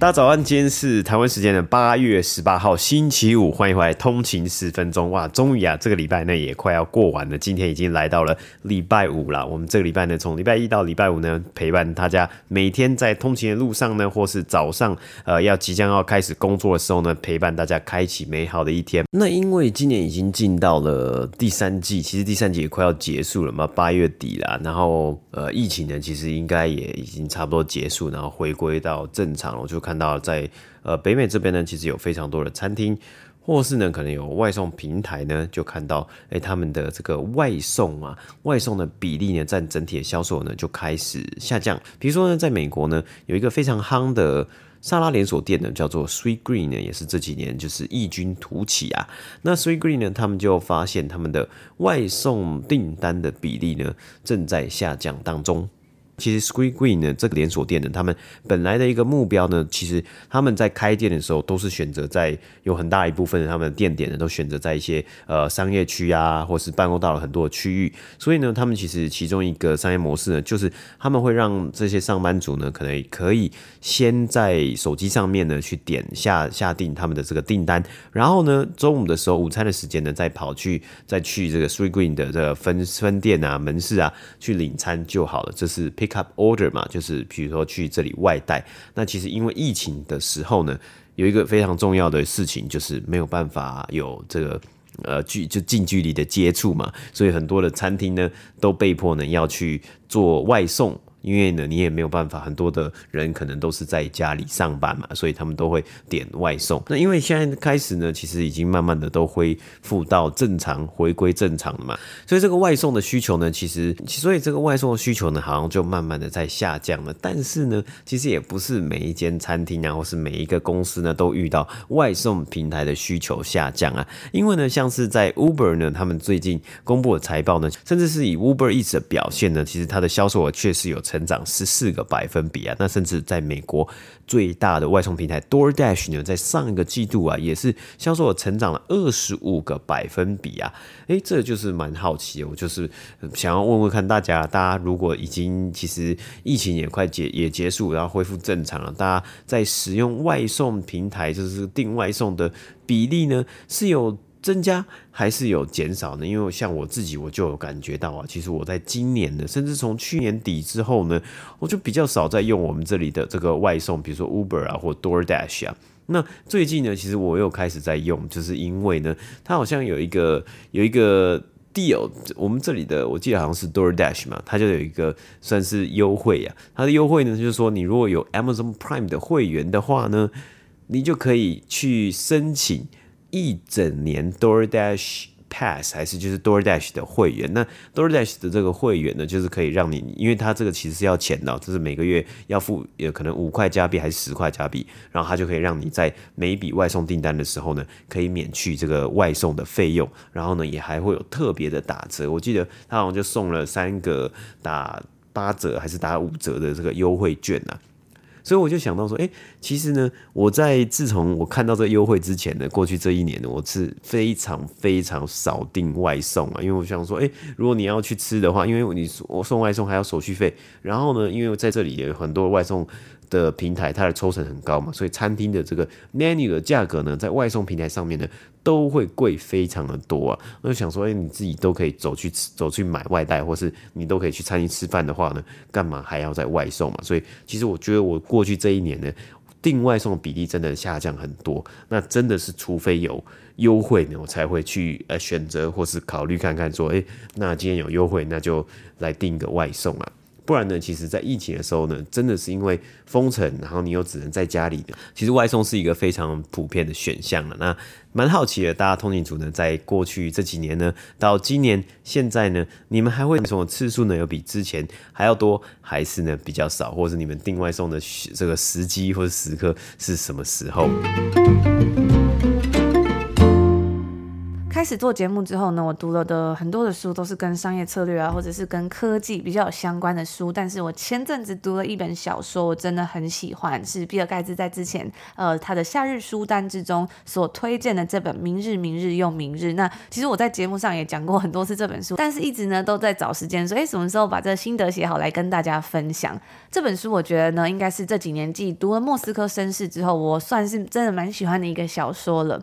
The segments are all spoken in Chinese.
大家早安，今天是台湾时间的八月十八号星期五，欢迎回来通勤十分钟。哇，终于啊，这个礼拜呢也快要过完了，今天已经来到了礼拜五了。我们这个礼拜呢，从礼拜一到礼拜五呢，陪伴大家每天在通勤的路上呢，或是早上呃要即将要开始工作的时候呢，陪伴大家开启美好的一天。那因为今年已经进到了第三季，其实第三季也快要结束了嘛，八月底了。然后呃，疫情呢其实应该也已经差不多结束，然后回归到正常了，我就。看到在呃北美这边呢，其实有非常多的餐厅，或是呢可能有外送平台呢，就看到哎他们的这个外送啊，外送的比例呢占整体的销售呢就开始下降。比如说呢，在美国呢有一个非常夯的沙拉连锁店呢，叫做 Sweetgreen 呢，也是这几年就是异军突起啊。那 Sweetgreen 呢，他们就发现他们的外送订单的比例呢正在下降当中。其实 Sweetgreen 呢，这个连锁店呢，他们本来的一个目标呢，其实他们在开店的时候都是选择在有很大一部分的他们的店点呢，都选择在一些呃商业区啊，或是办公到了很多的区域。所以呢，他们其实其中一个商业模式呢，就是他们会让这些上班族呢，可能可以先在手机上面呢去点下下订他们的这个订单，然后呢，中午的时候午餐的时间呢，再跑去再去这个 Sweetgreen 的这个分分店啊、门市啊去领餐就好了。这是 Pick cup Order 嘛，就是比如说去这里外带。那其实因为疫情的时候呢，有一个非常重要的事情，就是没有办法有这个呃距就近距离的接触嘛，所以很多的餐厅呢都被迫呢要去做外送。因为呢，你也没有办法，很多的人可能都是在家里上班嘛，所以他们都会点外送。那因为现在开始呢，其实已经慢慢的都恢复到正常，回归正常了嘛，所以这个外送的需求呢，其实，所以这个外送的需求呢，好像就慢慢的在下降了。但是呢，其实也不是每一间餐厅啊，或是每一个公司呢，都遇到外送平台的需求下降啊。因为呢，像是在 Uber 呢，他们最近公布的财报呢，甚至是以 Uber 一直的表现呢，其实它的销售额确实有成长十四个百分比啊，那甚至在美国最大的外送平台 DoorDash 呢，在上一个季度啊，也是销售成长了二十五个百分比啊，诶，这就是蛮好奇，我就是想要问问看大家，大家如果已经其实疫情也快结也结束，然后恢复正常了，大家在使用外送平台就是订外送的比例呢，是有增加还是有减少呢？因为像我自己，我就有感觉到啊，其实我在今年呢，甚至从去年底之后呢，我就比较少在用我们这里的这个外送，比如说 Uber 啊或 DoorDash 啊。那最近呢，其实我又开始在用，就是因为呢，它好像有一个有一个 deal，我们这里的我记得好像是 DoorDash 嘛，它就有一个算是优惠啊。它的优惠呢，就是说你如果有 Amazon Prime 的会员的话呢，你就可以去申请。一整年 DoorDash Pass 还是就是 DoorDash 的会员，那 DoorDash 的这个会员呢，就是可以让你，因为它这个其实是要钱的，就是每个月要付，有可能五块加币还是十块加币，然后它就可以让你在每一笔外送订单的时候呢，可以免去这个外送的费用，然后呢也还会有特别的打折，我记得它好像就送了三个打八折还是打五折的这个优惠券啊。所以我就想到说，哎、其实呢，我在自从我看到这个优惠之前呢，过去这一年呢，我是非常非常少订外送啊，因为我想说，哎、如果你要去吃的话，因为你我送外送还要手续费，然后呢，因为在这里也有很多外送的平台，它的抽成很高嘛，所以餐厅的这个 menu 的价格呢，在外送平台上面呢，都会贵非常的多啊。我就想说，哎、你自己都可以走去吃，走去买外带，或是你都可以去餐厅吃饭的话呢，干嘛还要在外送嘛？所以其实我觉得我过去这一年呢，订外送的比例真的下降很多。那真的是除非有优惠呢，我才会去呃选择或是考虑看看说，哎、欸，那今天有优惠，那就来订个外送啊。不然呢，其实，在疫情的时候呢，真的是因为封城，然后你又只能在家里的，其实外送是一个非常普遍的选项了。那蛮好奇的，大家通勤族呢，在过去这几年呢，到今年现在呢，你们还会外送的次数呢，有比之前还要多，还是呢比较少，或是你们订外送的这个时机或者时刻是什么时候？开始做节目之后呢，我读了的很多的书都是跟商业策略啊，或者是跟科技比较有相关的书。但是我前阵子读了一本小说，我真的很喜欢，是比尔盖茨在之前呃他的夏日书单之中所推荐的这本《明日，明日又明日》。那其实我在节目上也讲过很多次这本书，但是一直呢都在找时间说，哎，什么时候把这心得写好来跟大家分享。这本书我觉得呢，应该是这几年继读了《莫斯科绅士》之后，我算是真的蛮喜欢的一个小说了。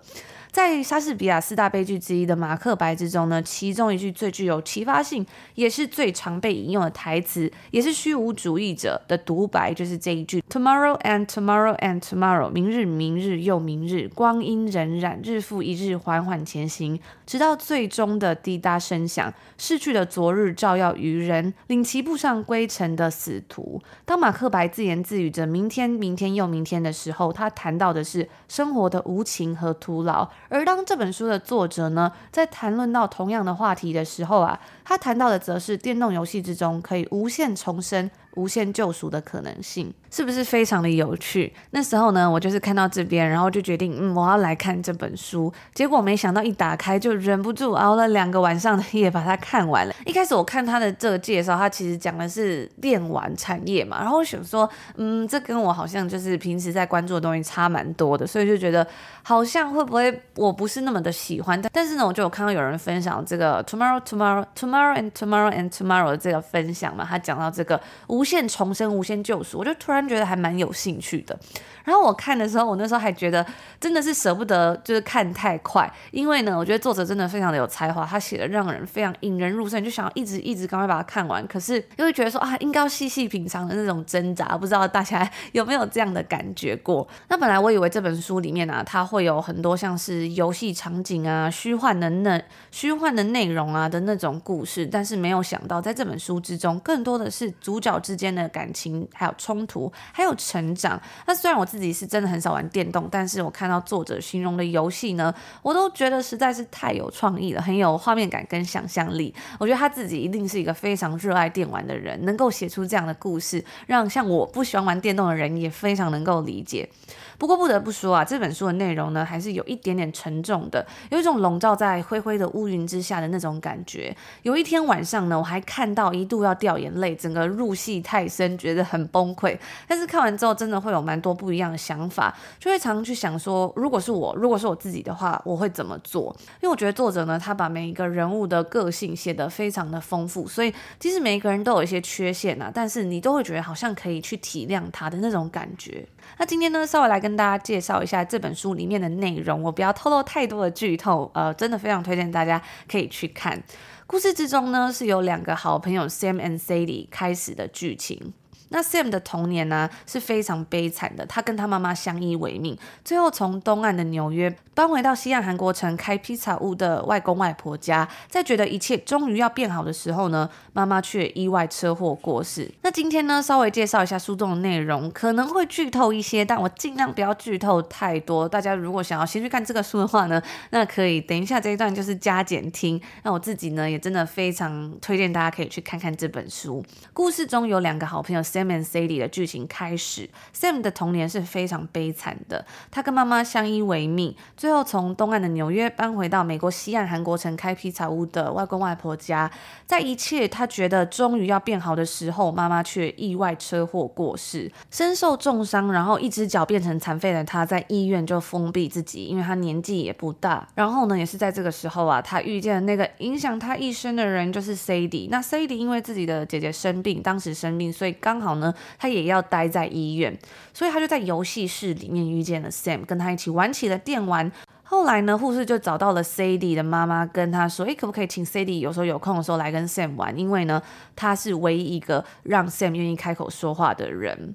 在莎士比亚四大悲剧之一的《马克白》之中呢，其中一句最具有启发性，也是最常被引用的台词，也是虚无主义者的独白，就是这一句。：Tomorrow and tomorrow and tomorrow，明日，明日又明日，光阴荏苒，日复一日，缓缓前行，直到最终的滴答声响，逝去的昨日照耀于人，领其步上归程的死徒。当马克白自言自语着“明天，明天又明天”的时候，他谈到的是生活的无情和徒劳。而当这本书的作者呢，在谈论到同样的话题的时候啊，他谈到的则是电动游戏之中可以无限重生。无限救赎的可能性是不是非常的有趣？那时候呢，我就是看到这边，然后就决定，嗯，我要来看这本书。结果没想到一打开就忍不住熬了两个晚上的夜把它看完了。一开始我看他的这个介绍，他其实讲的是电玩产业嘛，然后我想说，嗯，这跟我好像就是平时在关注的东西差蛮多的，所以就觉得好像会不会我不是那么的喜欢。但但是呢，我就有看到有人分享这个 tomorrow tomorrow tomorrow and tomorrow and tomorrow 的这个分享嘛，他讲到这个无。无限重生，无限救赎，我就突然觉得还蛮有兴趣的。然后我看的时候，我那时候还觉得真的是舍不得，就是看太快，因为呢，我觉得作者真的非常的有才华，他写的让人非常引人入胜，就想要一直一直赶快把它看完。可是又会觉得说啊，应该要细细品尝的那种挣扎，不知道大家有没有这样的感觉过？那本来我以为这本书里面啊，它会有很多像是游戏场景啊、虚幻的那虚幻的内容啊的那种故事，但是没有想到在这本书之中，更多的是主角之之间的感情，还有冲突，还有成长。那虽然我。自己是真的很少玩电动，但是我看到作者形容的游戏呢，我都觉得实在是太有创意了，很有画面感跟想象力。我觉得他自己一定是一个非常热爱电玩的人，能够写出这样的故事，让像我不喜欢玩电动的人也非常能够理解。不过不得不说啊，这本书的内容呢，还是有一点点沉重的，有一种笼罩在灰灰的乌云之下的那种感觉。有一天晚上呢，我还看到一度要掉眼泪，整个入戏太深，觉得很崩溃。但是看完之后，真的会有蛮多不一样的想法，就会常常去想说，如果是我，如果是我自己的话，我会怎么做？因为我觉得作者呢，他把每一个人物的个性写得非常的丰富，所以即使每一个人都有一些缺陷啊，但是你都会觉得好像可以去体谅他的那种感觉。那今天呢，稍微来跟大家介绍一下这本书里面的内容，我不要透露太多的剧透，呃，真的非常推荐大家可以去看。故事之中呢，是由两个好朋友 Sam and Sadie 开始的剧情。那 Sam 的童年呢、是非常悲惨的，他跟他妈妈相依为命，最后从东岸的纽约搬回到西岸韩国城开披萨屋的外公外婆家，在觉得一切终于要变好的时候呢，妈妈却意外车祸过世。那今天呢，稍微介绍一下书中的内容，可能会剧透一些，但我尽量不要剧透太多。大家如果想要先去看这个书的话呢，那可以等一下这一段就是加减听。那我自己呢，也真的非常推荐大家可以去看看这本书。故事中有两个好朋友。Sam and Sadie 的剧情开始，Sam 的童年是非常悲惨的。他跟妈妈相依为命，最后从东岸的纽约搬回到美国西岸韩国城开披萨屋的外公外婆家。在一切他觉得终于要变好的时候，妈妈却意外车祸过世，身受重伤，然后一只脚变成残废的他，在医院就封闭自己，因为他年纪也不大。然后呢，也是在这个时候啊，他遇见了那个影响他一生的人，就是 Sadie。那 Sadie 因为自己的姐姐生病，当时生病，所以刚好。好呢，他也要待在医院，所以他就在游戏室里面遇见了 Sam，跟他一起玩起了电玩。后来呢，护士就找到了 Sadie 的妈妈，跟他说：“诶，可不可以请 Sadie 有时候有空的时候来跟 Sam 玩？因为呢，他是唯一一个让 Sam 愿意开口说话的人。”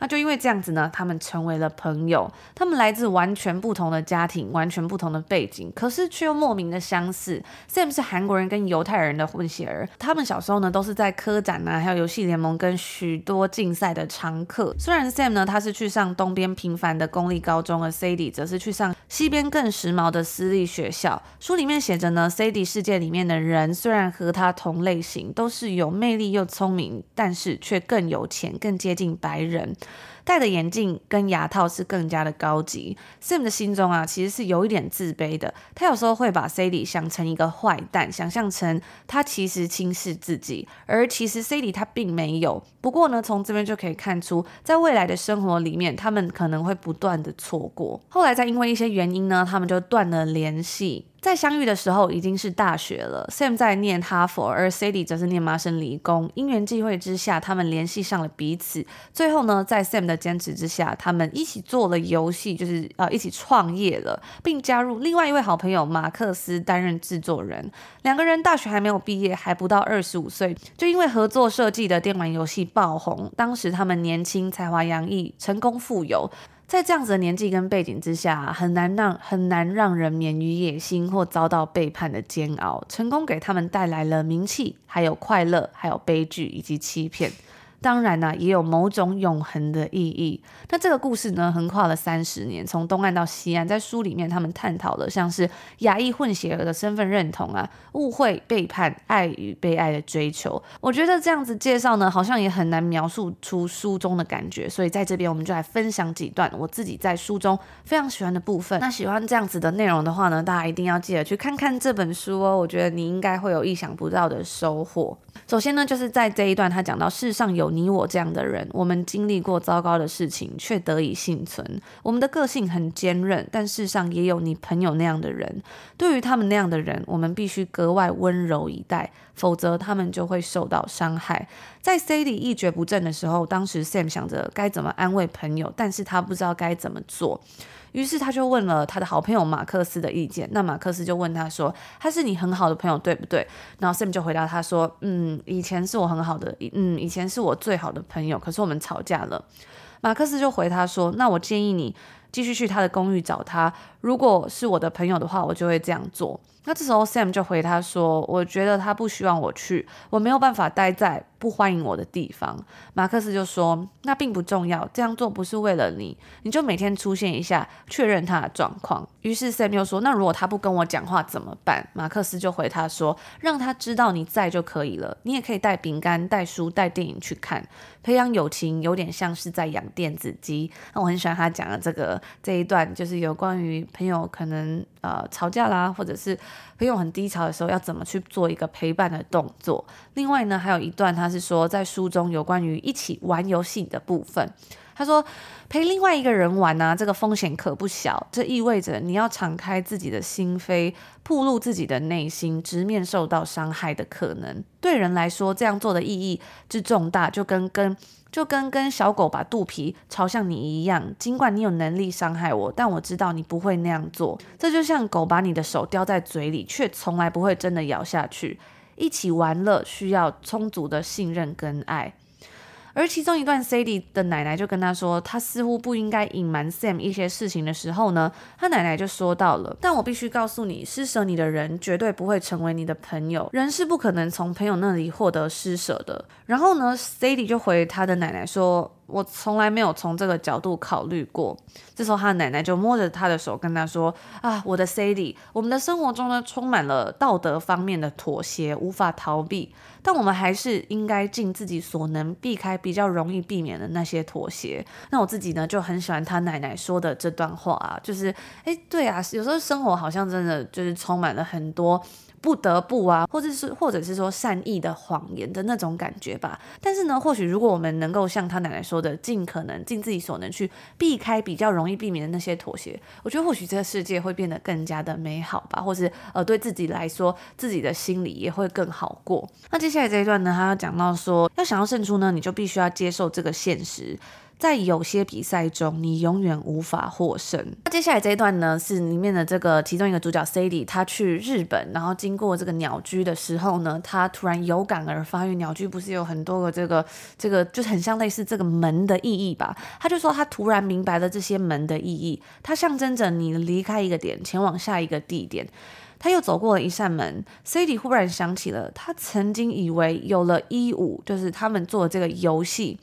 那就因为这样子呢，他们成为了朋友。他们来自完全不同的家庭，完全不同的背景，可是却又莫名的相似。Sam 是韩国人跟犹太人的混血儿，他们小时候呢都是在科展啊，还有游戏联盟跟许多竞赛的常客。虽然 Sam 呢他是去上东边平凡的公立高中，而 Sadie 则是去上西边更时髦的私立学校。书里面写着呢，Sadie 世界里面的人虽然和他同类型，都是有魅力又聪明，但是却更有钱，更接近白人。戴的眼镜跟牙套是更加的高级。Sam 的心中啊，其实是有一点自卑的。他有时候会把 Sadie 想成一个坏蛋，想象成他其实轻视自己，而其实 Sadie 他并没有。不过呢，从这边就可以看出，在未来的生活里面，他们可能会不断的错过。后来再因为一些原因呢，他们就断了联系。在相遇的时候已经是大学了，Sam 在念哈佛，而 Sadie 则是念麻省理工。因缘际会之下，他们联系上了彼此。最后呢，在 Sam 的坚持之下，他们一起做了游戏，就是呃一起创业了，并加入另外一位好朋友马克思担任制作人。两个人大学还没有毕业，还不到二十五岁，就因为合作设计的电玩游戏爆红。当时他们年轻，才华洋溢，成功富有。在这样子的年纪跟背景之下，很难让很难让人免于野心或遭到背叛的煎熬。成功给他们带来了名气，还有快乐，还有悲剧以及欺骗。当然呢、也有某种永恒的意义。那这个故事呢，横跨了三十年，从东岸到西岸，在书里面他们探讨了像是亚裔混血儿的身份认同啊、误会、背叛、爱与被爱的追求。我觉得这样子介绍呢，好像也很难描述出书中的感觉。所以在这边，我们就来分享几段我自己在书中非常喜欢的部分。那喜欢这样子的内容的话呢，大家一定要记得去看看这本书哦。我觉得你应该会有意想不到的收获。首先呢，就是在这一段，他讲到世上有你我这样的人，我们经历过糟糕的事情，却得以幸存。我们的个性很坚韧，但世上也有你朋友那样的人。对于他们那样的人，我们必须格外温柔以待，否则他们就会受到伤害。在 Sadie 一蹶不振的时候，当时 Sam 想着该怎么安慰朋友，但是他不知道该怎么做。于是他就问了他的好朋友马克思的意见。那马克思就问他说：“他是你很好的朋友，对不对？”然后 Sam 就回答他说：“嗯，以前是我很好的，嗯，以前是我最好的朋友，可是我们吵架了。”马克思就回他说：“那我建议你继续去他的公寓找他。如果是我的朋友的话，我就会这样做。”那这时候 Sam 就回他说：“我觉得他不希望我去，我没有办法待在不欢迎我的地方。”马克思就说：“那并不重要，这样做不是为了你，你就每天出现一下，确认他的状况。”于是 Sam 又说：“那如果他不跟我讲话怎么办？”马克思就回他说：“让他知道你在就可以了。你也可以带饼干、带书、带电影去看，培养友情，有点像是在养电子鸡。”那我很喜欢他讲的这个这一段，就是有关于朋友可能呃吵架啦，或者是。朋友很低潮的时候，要怎么去做一个陪伴的动作？另外呢，还有一段，他是说在书中有关于一起玩游戏的部分。他说陪另外一个人玩啊，这个风险可不小。这意味着你要敞开自己的心扉，暴露自己的内心，直面受到伤害的可能。对人来说，这样做的意义之重大，就跟跟。就跟跟小狗把肚皮朝向你一样，尽管你有能力伤害我，但我知道你不会那样做。这就像狗把你的手叼在嘴里，却从来不会真的咬下去。一起玩乐需要充足的信任跟爱。而其中一段，Sadie 的奶奶就跟他说，他似乎不应该隐瞒 Sam 一些事情的时候呢，他奶奶就说到了，但我必须告诉你，施舍你的人绝对不会成为你的朋友，人是不可能从朋友那里获得施舍的。然后呢，Sadie 就回他的奶奶说。我从来没有从这个角度考虑过。这时候，他奶奶就摸着他的手，跟他说：“啊，我的 Sadie，我们的生活中呢，充满了道德方面的妥协，无法逃避。但我们还是应该尽自己所能，避开比较容易避免的那些妥协。”那我自己呢，就很喜欢他奶奶说的这段话啊，就是，哎，对啊，有时候生活好像真的就是充满了很多。不得不啊，或者是或者是说善意的谎言的那种感觉吧。但是呢，或许如果我们能够像他奶奶说的，尽可能尽自己所能去避开比较容易避免的那些妥协，我觉得或许这个世界会变得更加的美好吧，或是呃对自己来说，自己的心里也会更好过。那接下来这一段呢，他要讲到说，要想要胜出呢，你就必须要接受这个现实。在有些比赛中，你永远无法获胜。那接下来这一段呢，是里面的这个其中一个主角 Sadie，他去日本，然后经过这个鸟居的时候呢，他突然有感而发，因为鸟居不是有很多个这个这个，就是很像类似这个门的意义吧？他就说他突然明白了这些门的意义，它象征着你离开一个点，前往下一个地点。他又走过了一扇门，Sadie 忽然想起了他曾经以为有了一五，就是他们做这个游戏。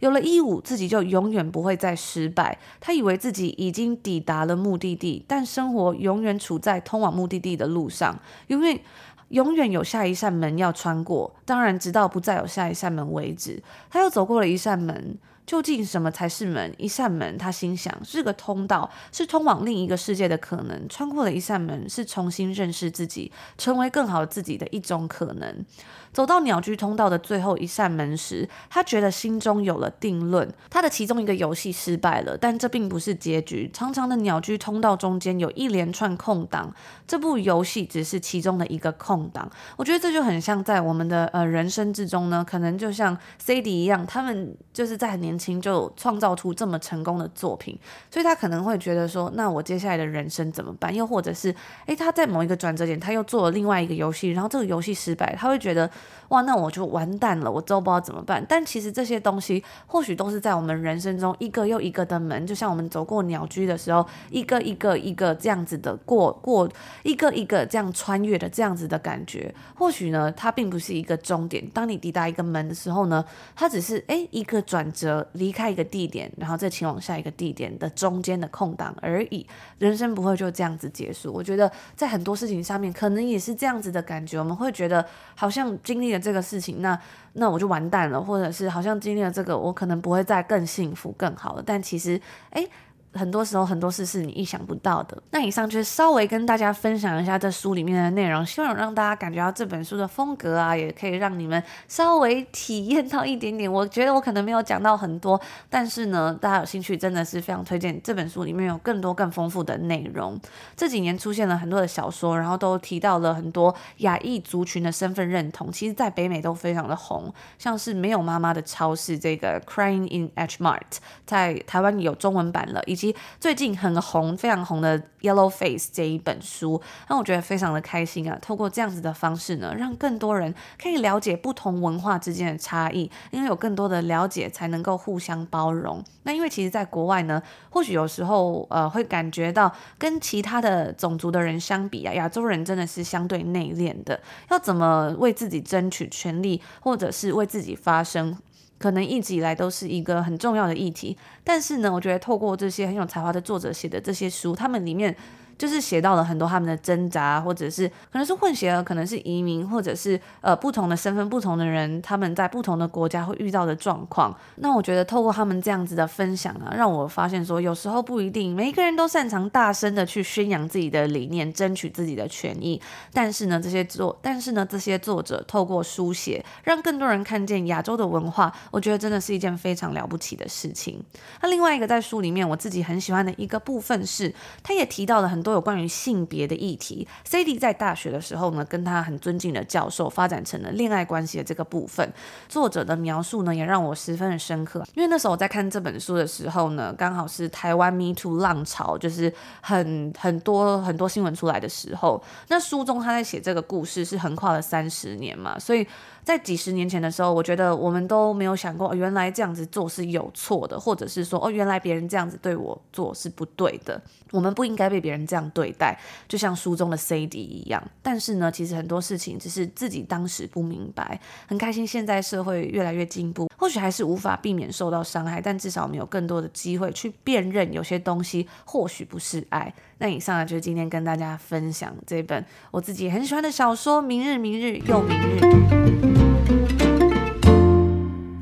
有了一五，自己就永远不会再失败。他以为自己已经抵达了目的地，但生活永远处在通往目的地的路上，永远永远有下一扇门要穿过。当然，直到不再有下一扇门为止。他又走过了一扇门，究竟什么才是门？一扇门，他心想是个通道，是通往另一个世界的可能。穿过了一扇门，是重新认识自己，成为更好的自己的一种可能。走到鸟居通道的最后一扇门时，他觉得心中有了定论。他的其中一个游戏失败了，但这并不是结局。长长的鸟居通道中间有一连串空档，这部游戏只是其中的一个空档。我觉得这就很像在我们的呃人生之中呢，可能就像 C D 一样，他们就是在很年轻就创造出这么成功的作品，所以他可能会觉得说，那我接下来的人生怎么办？又或者是，诶，他在某一个转折点，他又做了另外一个游戏，然后这个游戏失败，他会觉得。哇，那我就完蛋了，我都不知道怎么办。但其实这些东西或许都是在我们人生中一个又一个的门，就像我们走过鸟居的时候，一个一个一个这样子的过过，一个一个这样穿越的这样子的感觉。或许呢，它并不是一个终点。当你抵达一个门的时候呢，它只是诶一个转折，离开一个地点，然后再前往下一个地点的中间的空档而已。人生不会就这样子结束。我觉得在很多事情上面，可能也是这样子的感觉。我们会觉得好像经历了。这个事情，那那我就完蛋了，或者是好像经历了这个，我可能不会再更幸福、更好了。但其实，诶。很多时候很多事是你意想不到的。那以上就是稍微跟大家分享一下这书里面的内容，希望让大家感觉到这本书的风格啊，也可以让你们稍微体验到一点点。我觉得我可能没有讲到很多，但是呢，大家有兴趣真的是非常推荐这本书里面有更多更丰富的内容。这几年出现了很多的小说，然后都提到了很多亚裔族群的身份认同，其实在北美都非常的红，像是没有妈妈的超市这个 Crying in H Mart，在台湾有中文版了，及最近很红、非常红的《Yellow Face》这一本书，让我觉得非常的开心啊！透过这样子的方式呢，让更多人可以了解不同文化之间的差异，因为有更多的了解，才能够互相包容。那因为其实，在国外呢，或许有时候呃会感觉到跟其他的种族的人相比啊，亚洲人真的是相对内敛的，要怎么为自己争取权利，或者是为自己发声。可能一直以来都是一个很重要的议题，但是呢，我觉得透过这些很有才华的作者写的这些书，他们里面。就是写到了很多他们的挣扎，或者是可能是混血儿，可能是移民，或者是呃不同的身份、不同的人，他们在不同的国家会遇到的状况。那我觉得透过他们这样子的分享啊，让我发现说，有时候不一定每一个人都擅长大声的去宣扬自己的理念，争取自己的权益。但是呢，这些作，但是呢，这些作者透过书写，让更多人看见亚洲的文化，我觉得真的是一件非常了不起的事情。那另外一个在书里面我自己很喜欢的一个部分是，他也提到了很多。都有关于性别的议题，Sadie 在大学的时候呢，跟他很尊敬的教授发展成了恋爱关系的这个部分。作者的描述呢，也让我十分的深刻。因为那时候我在看这本书的时候呢，刚好是台湾 Me Too 浪潮，就是很很多很多新闻出来的时候。那书中他在写这个故事是横跨了三十年嘛，所以。在几十年前的时候，我觉得我们都没有想过，原来这样子做是有错的，或者是说，哦，原来别人这样子对我做是不对的，我们不应该被别人这样对待，就像书中的 C D 一样。但是呢，其实很多事情只是自己当时不明白。很开心，现在社会越来越进步，或许还是无法避免受到伤害，但至少我们有更多的机会去辨认有些东西或许不是爱。那以上呢，就是今天跟大家分享这本我自己很喜欢的小说《明日，明日又明日》。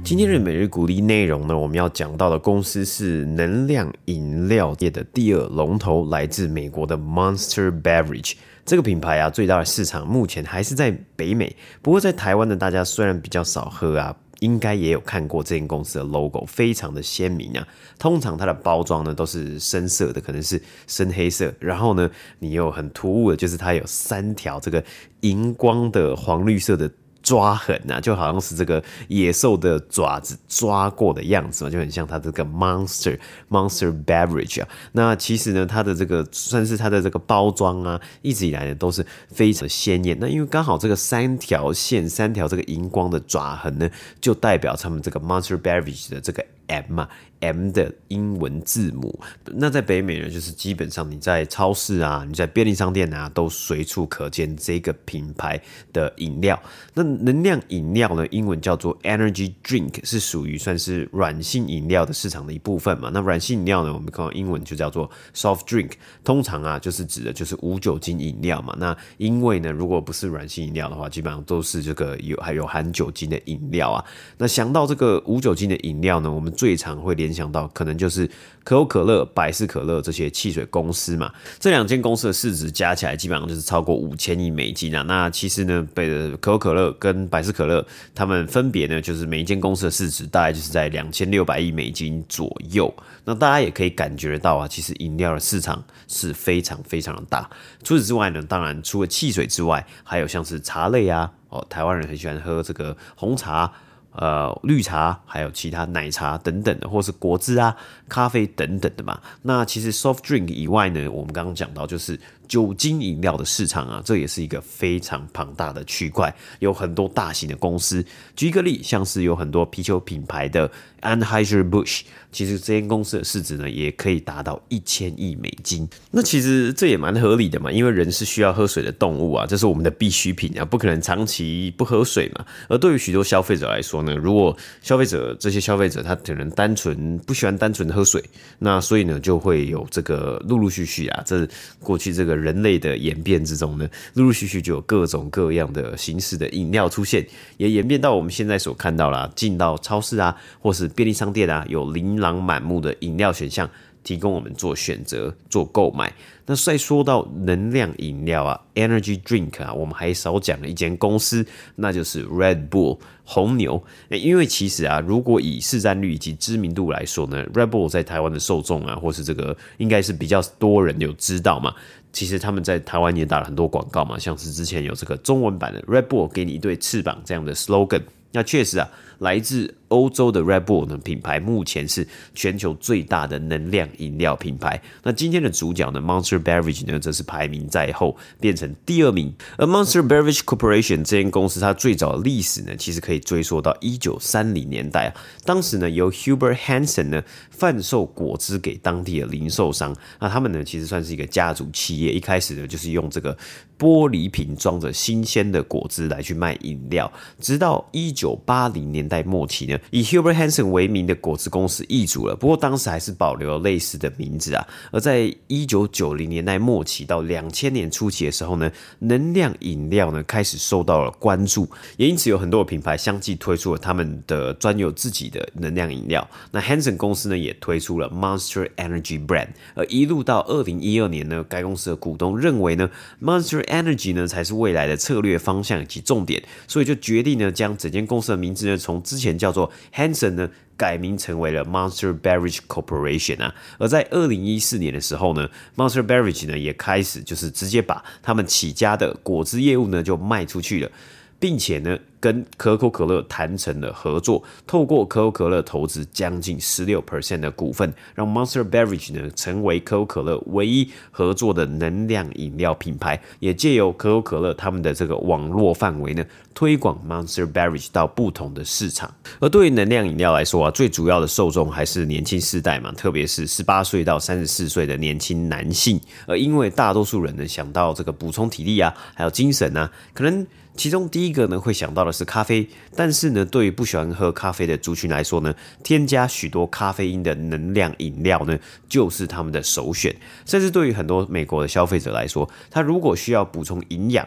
今天的每日鼓励内容呢，我们要讲到的公司是能量饮料业的第二龙头，来自美国的 Monster Beverage。这个品牌啊，最大的市场目前还是在北美，不过在台湾的大家虽然比较少喝啊。应该也有看过这间公司的 logo，非常的鲜明啊。通常它的包装呢都是深色的，可能是深黑色。然后呢，你又很突兀的，就是它有三条这个荧光的黄绿色的。抓痕啊，就好像是这个野兽的爪子抓过的样子嘛，就很像它这个 monster monster beverage 啊。那其实呢，它的这个算是它的这个包装啊，一直以来呢都是非常鲜艳。那因为刚好这个三条线，三条这个荧光的爪痕呢，就代表他们这个 monster beverage 的这个。M 嘛，M 的英文字母。那在北美呢，就是基本上你在超市啊，你在便利商店啊，都随处可见这个品牌的饮料。那能量饮料呢，英文叫做 Energy Drink，是属于算是软性饮料的市场的一部分嘛。那软性饮料呢，我们看英文就叫做 Soft Drink，通常啊就是指的就是无酒精饮料嘛。那因为呢，如果不是软性饮料的话，基本上都是这个有还有含酒精的饮料啊。那想到这个无酒精的饮料呢，我们最常会联想到可能就是可口可乐、百事可乐这些汽水公司嘛。这两间公司的市值加起来基本上就是超过五千亿美金啊。那其实呢，被可口可乐跟百事可乐，他们分别呢就是每一间公司的市值大概就是在两千六百亿美金左右。那大家也可以感觉到啊，其实饮料的市场是非常非常的大。除此之外呢，当然除了汽水之外，还有像是茶类啊，哦，台湾人很喜欢喝这个红茶。呃，绿茶，还有其他奶茶等等的，或是果汁啊、咖啡等等的嘛。那其实 soft drink 以外呢，我们刚刚讲到就是。酒精饮料的市场啊，这也是一个非常庞大的区块，有很多大型的公司。举一个例，像是有很多啤酒品牌的 Anheuser-Busch，其实这间公司的市值呢，也可以达到一千亿美金。那其实这也蛮合理的嘛，因为人是需要喝水的动物啊，这是我们的必需品啊，不可能长期不喝水嘛。而对于许多消费者来说呢，如果消费者这些消费者他可能单纯不喜欢单纯的喝水，那所以呢就会有这个陆陆续续啊，这过去这个。人类的演变之中呢，陆陆续续就有各种各样的形式的饮料出现，也演变到我们现在所看到啦，进到超市啊，或是便利商店啊，有琳琅满目的饮料选项。提供我们做选择、做购买。那再说到能量饮料啊，Energy Drink 啊，我们还少讲了一间公司，那就是 Red Bull 红牛。因为其实啊，如果以市占率以及知名度来说呢，Red Bull 在台湾的受众啊，或是这个应该是比较多人有知道嘛。其实他们在台湾也打了很多广告嘛，像是之前有这个中文版的 Red Bull 给你一对翅膀这样的 slogan。那确实啊，来自欧洲的 Red Bull 呢品牌，目前是全球最大的能量饮料品牌。那今天的主角呢，Monster Beverage 呢，则是排名在后，变成第二名。而 Monster Beverage Corporation 这间公司，它最早的历史呢，其实可以追溯到一九三零年代啊。当时呢，由 Huber Hansen 呢贩售果汁给当地的零售商。那他们呢，其实算是一个家族企业，一开始呢，就是用这个玻璃瓶装着新鲜的果汁来去卖饮料，直到一九八零年代末期呢。以 Hubert Hansen 为名的果汁公司易主了，不过当时还是保留了类似的名字啊。而在一九九零年代末期到两千年初期的时候呢，能量饮料呢开始受到了关注，也因此有很多品牌相继推出了他们的专有自己的能量饮料。那 Hansen 公司呢也推出了 Monster Energy Brand，而一路到二零一二年呢，该公司的股东认为呢 Monster Energy 呢才是未来的策略方向以及重点，所以就决定呢将整间公司的名字呢从之前叫做 Hanson 呢改名成为了 Monster Beverage Corporation 啊，而在二零一四年的时候呢，Monster Beverage 呢也开始就是直接把他们起家的果汁业务呢就卖出去了，并且呢。跟可口可乐谈成了合作，透过可口可乐投资将近十六 percent 的股份，让 Monster Beverage 呢成为可口可乐唯一合作的能量饮料品牌，也借由可口可乐他们的这个网络范围呢，推广 Monster Beverage 到不同的市场。而对于能量饮料来说啊，最主要的受众还是年轻世代嘛，特别是十八岁到三十四岁的年轻男性。而因为大多数人呢想到这个补充体力啊，还有精神啊，可能其中第一个呢会想到的是咖啡，但是呢，对于不喜欢喝咖啡的族群来说呢，添加许多咖啡因的能量饮料呢，就是他们的首选。甚至对于很多美国的消费者来说，他如果需要补充营养，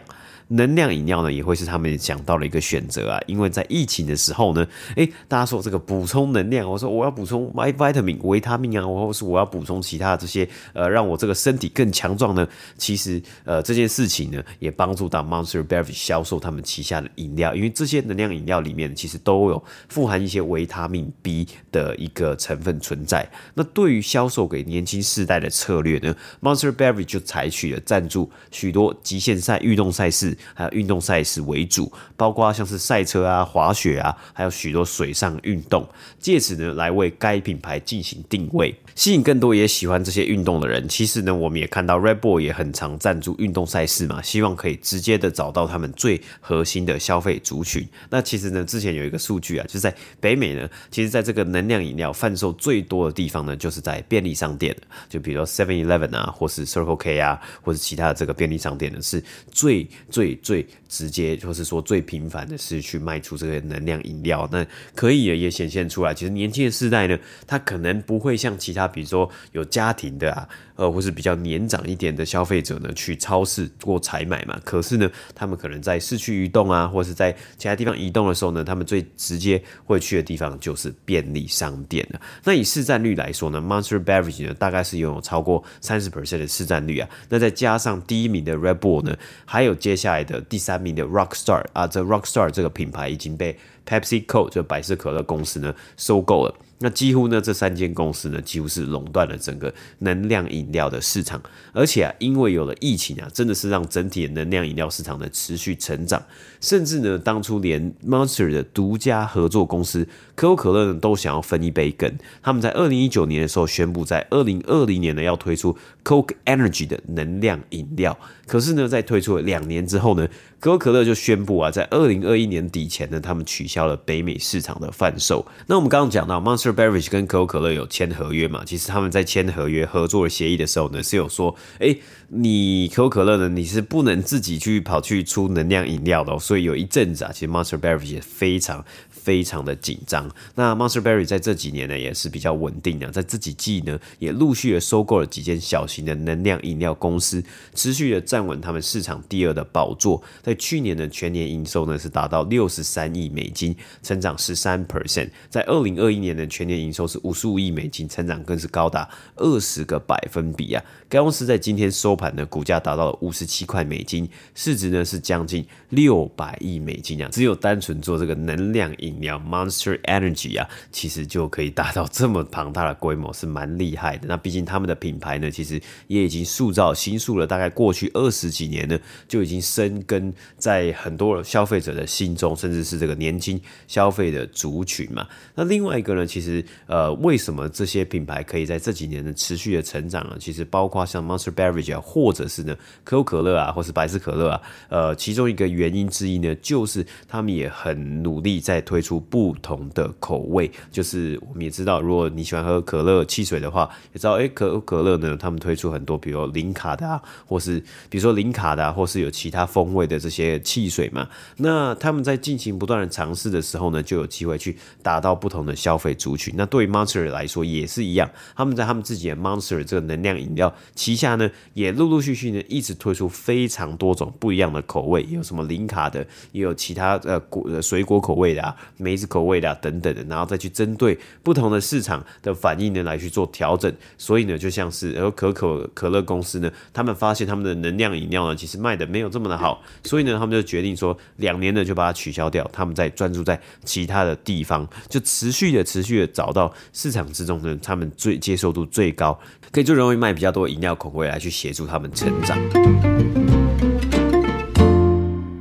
能量饮料呢，也会是他们想到的一个选择啊，因为在疫情的时候呢，诶，大家说这个补充能量，我说我要补充 vitamin 维他命啊，或是我要补充其他的这些呃，让我这个身体更强壮呢。其实呃这件事情呢，也帮助到 Monster Beverage 销售他们旗下的饮料，因为这些能量饮料里面其实都有富含一些维他命 B 的一个成分存在。那对于销售给年轻世代的策略呢，Monster Beverage 就采取了赞助许多极限赛运动赛事。还有运动赛事为主，包括像是赛车啊、滑雪啊，还有许多水上运动，借此呢来为该品牌进行定位，吸引更多也喜欢这些运动的人。其实呢，我们也看到 Red Bull 也很常赞助运动赛事嘛，希望可以直接的找到他们最核心的消费族群。那其实呢，之前有一个数据啊，就是在北美呢，其实在这个能量饮料贩售最多的地方呢，就是在便利商店，就比如说 Seven Eleven 啊，或是 Circle K 啊，或是其他的这个便利商店呢，是最最。最直接，或是说最频繁的是去卖出这个能量饮料，那可以也显现出来，其实年轻的世代呢，他可能不会像其他，比如说有家庭的啊，呃，或是比较年长一点的消费者呢，去超市做采买嘛。可是呢，他们可能在市区移动啊，或是在其他地方移动的时候呢，他们最直接会去的地方就是便利商店了。那以市占率来说呢，Monster Beverage 呢大概是拥有超过三十 percent 的市占率啊。那再加上第一名的 Red Bull 呢，还有接下来的第三名的 Rockstar 啊，这 Rockstar 这个品牌已经被 PepsiCo 就百事可乐公司呢收购了。那几乎呢，这三间公司呢，几乎是垄断了整个能量饮料的市场。而且啊，因为有了疫情啊，真的是让整体的能量饮料市场的持续成长。甚至呢，当初连 Monster 的独家合作公司可口可乐呢，都想要分一杯羹。他们在二零一九年的时候宣布，在二零二零年呢，要推出 Coke Energy 的能量饮料。可是呢，在推出了两年之后呢，可口可乐就宣布啊，在二零二一年底前呢，他们取消了北美市场的贩售。那我们刚刚讲到 Monster Beverage 跟可口可乐有签合约嘛？其实他们在签合约合作协议的时候呢，是有说，哎，你可口可乐呢，你是不能自己去跑去出能量饮料的哦。所以有一阵子啊，其实 Monster Beverage 也非常。非常的紧张。那 Monster Berry 在这几年呢，也是比较稳定的，在这几季呢，也陆续的收购了几间小型的能量饮料公司，持续的站稳他们市场第二的宝座。在去年的全年营收呢，是达到六十三亿美金，成长十三 percent。在二零二一年的全全年营收是五十五亿美金，成长更是高达二十个百分比啊。该公司在今天收盘的股价达到了五十七块美金，市值呢是将近六百亿美金啊。只有单纯做这个能量饮料 Monster Energy 啊，其实就可以达到这么庞大的规模，是蛮厉害的。那毕竟他们的品牌呢，其实也已经塑造新塑了，大概过去二十几年呢，就已经深耕在很多消费者的心中，甚至是这个年轻消费的族群嘛。那另外一个呢，其实呃，为什么这些品牌可以在这几年呢持续的成长呢？其实包括像 Monster Beverage 啊，或者是呢可口可乐啊，或是百事可乐啊，呃，其中一个原因之一呢，就是他们也很努力在推出不同的口味。就是我们也知道，如果你喜欢喝可乐汽水的话，也知道，哎，可口可乐呢，他们推出很多，比如零卡的啊，或是比如说零卡的啊，或是有其他风味的这些汽水嘛。那他们在进行不断的尝试的时候呢，就有机会去达到不同的消费族群。那对于 Monster 来说也是一样，他们在他们自己的 Monster 这个能量饮料。旗下呢，也陆陆续续呢，一直推出非常多种不一样的口味，有什么零卡的，也有其他呃果水果口味的啊，梅子口味的啊等等的，然后再去针对不同的市场的反应呢来去做调整。所以呢，就像是呃可口可乐公司呢，他们发现他们的能量饮料呢，其实卖的没有这么的好，所以呢，他们就决定说，两年呢就把它取消掉，他们再专注在其他的地方，就持续的持续的找到市场之中呢，他们最接受度最高，可以最容易卖比较多饮料口味来去协助他们成长。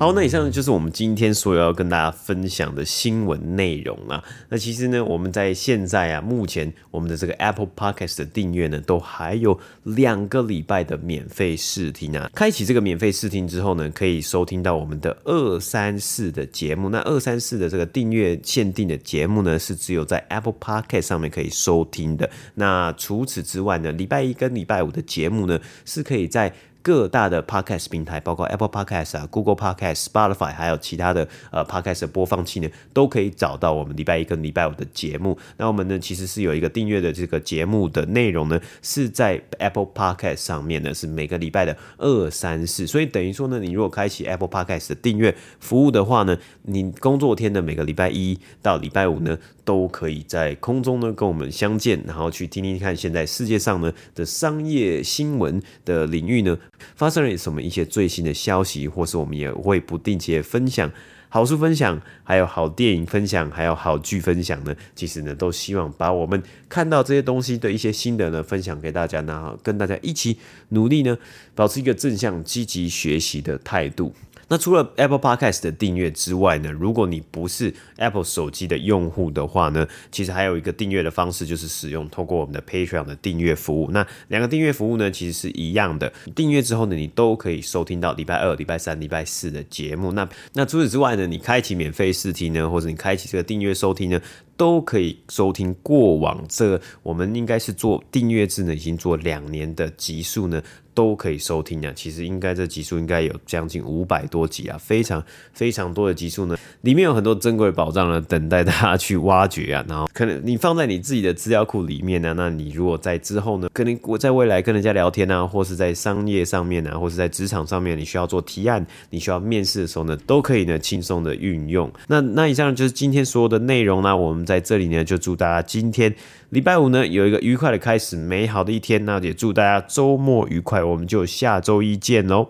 好，那以上呢就是我们今天所有要跟大家分享的新闻内容啦。那其实呢，我们在现在啊，目前我们的这个 Apple Podcast 的订阅呢，都还有两个礼拜的免费试听啊。开启这个免费试听之后呢，可以收听到我们的二三四的节目。那二三四的这个订阅限定的节目呢，是只有在 Apple Podcast 上面可以收听的。那除此之外呢，礼拜一跟礼拜五的节目呢，是可以在各大的 podcast 平台，包括 Apple Podcast 啊、Google Podcast、Spotify，还有其他的呃 podcast 的播放器呢，都可以找到我们礼拜一跟礼拜五的节目。那我们呢，其实是有一个订阅的这个节目的内容呢，是在 Apple Podcast 上面呢，是每个礼拜的二、三、四。所以等于说呢，你如果开启 Apple Podcast 的订阅服务的话呢，你工作天的每个礼拜一到礼拜五呢，都可以在空中呢跟我们相见，然后去听听看现在世界上呢的商业新闻的领域呢。发生了什么一些最新的消息，或是我们也会不定期的分享好书分享，还有好电影分享，还有好剧分享呢。其实呢，都希望把我们看到这些东西的一些心得呢，分享给大家，然后跟大家一起努力呢，保持一个正向积极学习的态度。那除了 Apple Podcast 的订阅之外呢，如果你不是 Apple 手机的用户的话呢，其实还有一个订阅的方式，就是使用透过我们的 Patreon 的订阅服务。那两个订阅服务呢，其实是一样的。订阅之后呢，你都可以收听到礼拜二、礼拜三、礼拜四的节目。那那除此之外呢，你开启免费试听呢，或者你开启这个订阅收听呢，都可以收听过往这、我们应该是做订阅制呢，已经做两年的集数呢。都可以收听啊。其实应该这集数应该有将近五百多集啊，非常非常多的集数呢，里面有很多珍贵的宝藏呢，等待大家去挖掘啊。然后可能你放在你自己的资料库里面呢、那你如果在之后呢，可能我在未来跟人家聊天啊，或是在商业上面啊，或是在职场上面，你需要做提案，你需要面试的时候呢，都可以呢轻松的运用。那那以上就是今天所有的内容呢，我们在这里呢就祝大家今天礼拜五呢有一个愉快的开始，美好的一天。那也祝大家周末愉快，我们就下周一见喽，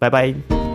拜拜。